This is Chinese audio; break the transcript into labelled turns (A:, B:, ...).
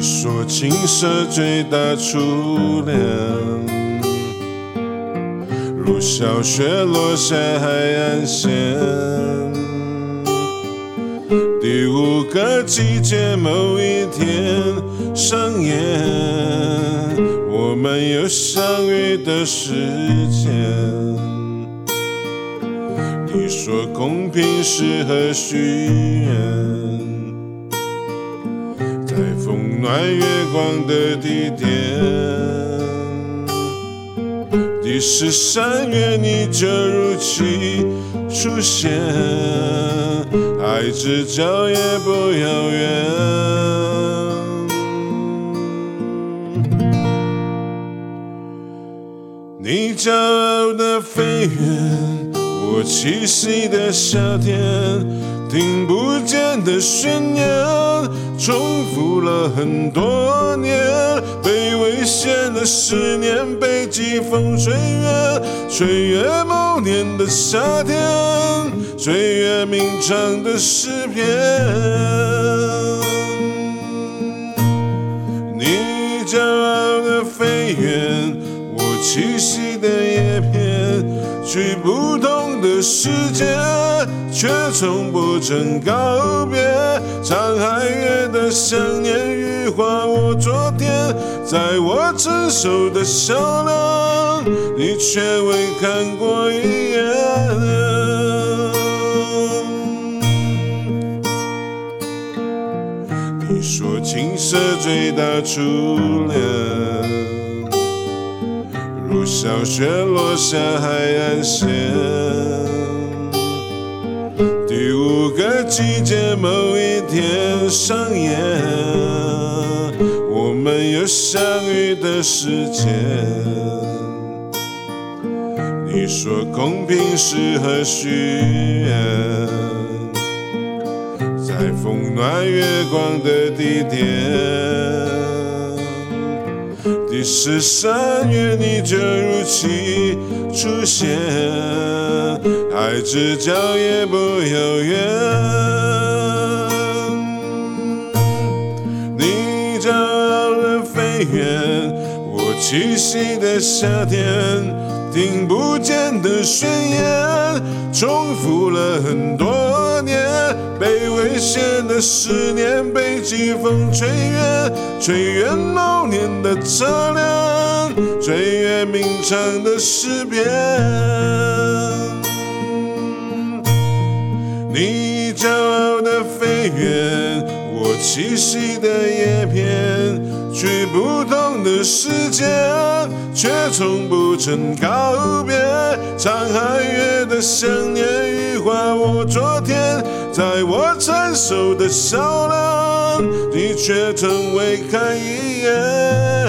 A: 你说青涩最大初恋，如小雪落下海岸线。第五个季节某一天上演，我们有相遇的时间。你说公平适合许在风。暖月光的地点，第十三月你就如期出现，爱之叫也不遥远。你骄傲的飞远，我栖息的夏天。听不见的宣言，重复了很多年。被危险的思念，被季风吹远，吹远某年的夏天，吹远鸣唱的诗篇。你骄傲的飞远，我栖息的，去不同的世界。却从不曾告别，沧海月的想念羽化我昨天，在我成熟的笑脸，你却未看过一眼。你说青涩最大初恋，小雪落下海岸线。第五个季节，某一天上演，我们有相遇的时间。你说公平是何许愿，在风暖月光的地点，第十三月你就如期出现。爱之叫也不遥远，你骄傲的飞远，我栖息的夏天，听不见的宣言，重复了很多年，最危险的思念，被季风吹远，吹远某年的车辆，吹远鸣唱的诗篇。你骄傲的飞远，我栖息的叶片，去不同的世界，却从不曾告别。沧海月的想念羽化我昨天，我成熟的笑脸，你却从未看一眼。